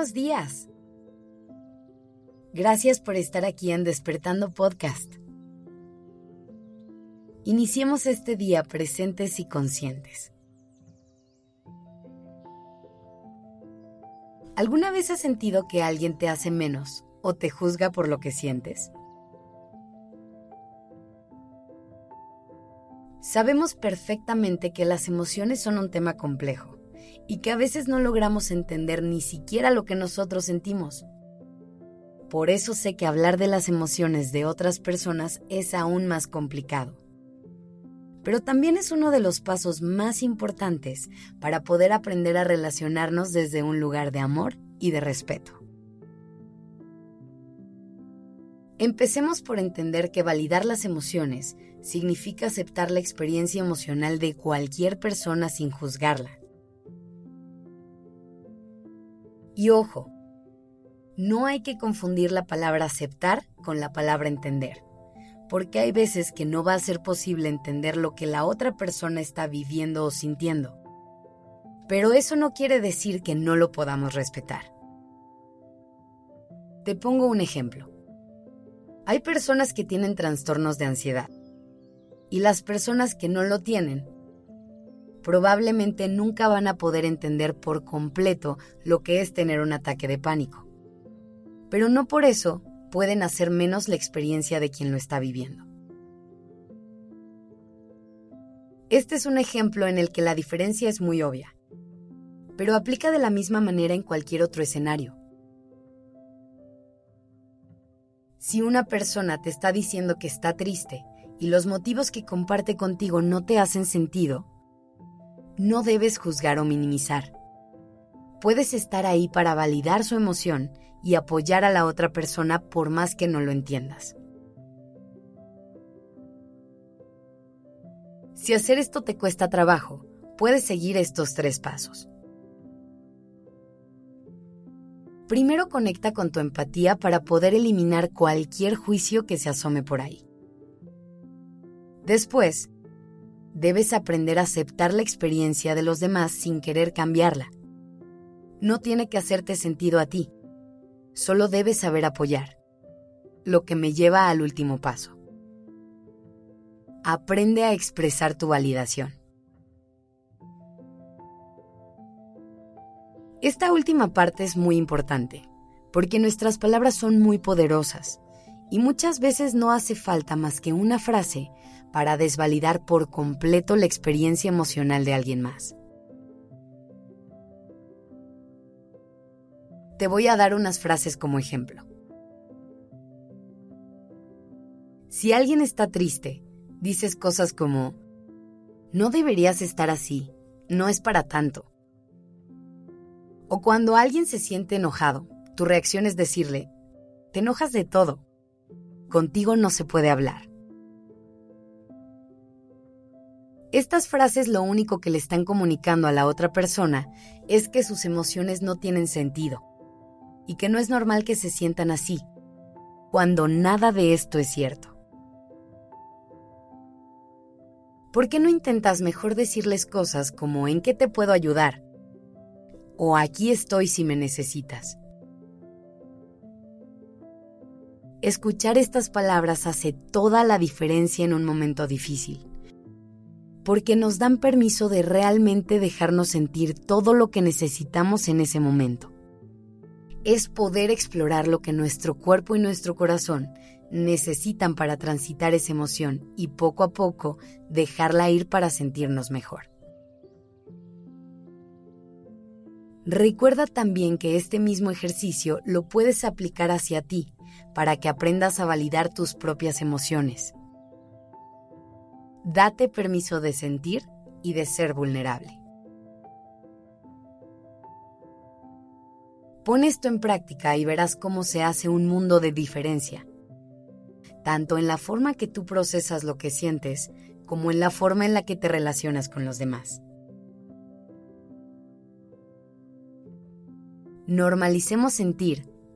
Buenos días. Gracias por estar aquí en Despertando Podcast. Iniciemos este día presentes y conscientes. ¿Alguna vez has sentido que alguien te hace menos o te juzga por lo que sientes? Sabemos perfectamente que las emociones son un tema complejo y que a veces no logramos entender ni siquiera lo que nosotros sentimos. Por eso sé que hablar de las emociones de otras personas es aún más complicado. Pero también es uno de los pasos más importantes para poder aprender a relacionarnos desde un lugar de amor y de respeto. Empecemos por entender que validar las emociones significa aceptar la experiencia emocional de cualquier persona sin juzgarla. Y ojo, no hay que confundir la palabra aceptar con la palabra entender, porque hay veces que no va a ser posible entender lo que la otra persona está viviendo o sintiendo. Pero eso no quiere decir que no lo podamos respetar. Te pongo un ejemplo. Hay personas que tienen trastornos de ansiedad y las personas que no lo tienen probablemente nunca van a poder entender por completo lo que es tener un ataque de pánico. Pero no por eso pueden hacer menos la experiencia de quien lo está viviendo. Este es un ejemplo en el que la diferencia es muy obvia, pero aplica de la misma manera en cualquier otro escenario. Si una persona te está diciendo que está triste y los motivos que comparte contigo no te hacen sentido, no debes juzgar o minimizar. Puedes estar ahí para validar su emoción y apoyar a la otra persona por más que no lo entiendas. Si hacer esto te cuesta trabajo, puedes seguir estos tres pasos. Primero conecta con tu empatía para poder eliminar cualquier juicio que se asome por ahí. Después, debes aprender a aceptar la experiencia de los demás sin querer cambiarla. No tiene que hacerte sentido a ti, solo debes saber apoyar, lo que me lleva al último paso. Aprende a expresar tu validación. Esta última parte es muy importante, porque nuestras palabras son muy poderosas y muchas veces no hace falta más que una frase para desvalidar por completo la experiencia emocional de alguien más. Te voy a dar unas frases como ejemplo. Si alguien está triste, dices cosas como, no deberías estar así, no es para tanto. O cuando alguien se siente enojado, tu reacción es decirle, te enojas de todo, contigo no se puede hablar. Estas frases lo único que le están comunicando a la otra persona es que sus emociones no tienen sentido y que no es normal que se sientan así, cuando nada de esto es cierto. ¿Por qué no intentas mejor decirles cosas como ¿en qué te puedo ayudar? o aquí estoy si me necesitas? Escuchar estas palabras hace toda la diferencia en un momento difícil porque nos dan permiso de realmente dejarnos sentir todo lo que necesitamos en ese momento. Es poder explorar lo que nuestro cuerpo y nuestro corazón necesitan para transitar esa emoción y poco a poco dejarla ir para sentirnos mejor. Recuerda también que este mismo ejercicio lo puedes aplicar hacia ti para que aprendas a validar tus propias emociones Date permiso de sentir y de ser vulnerable. Pon esto en práctica y verás cómo se hace un mundo de diferencia, tanto en la forma que tú procesas lo que sientes como en la forma en la que te relacionas con los demás. Normalicemos sentir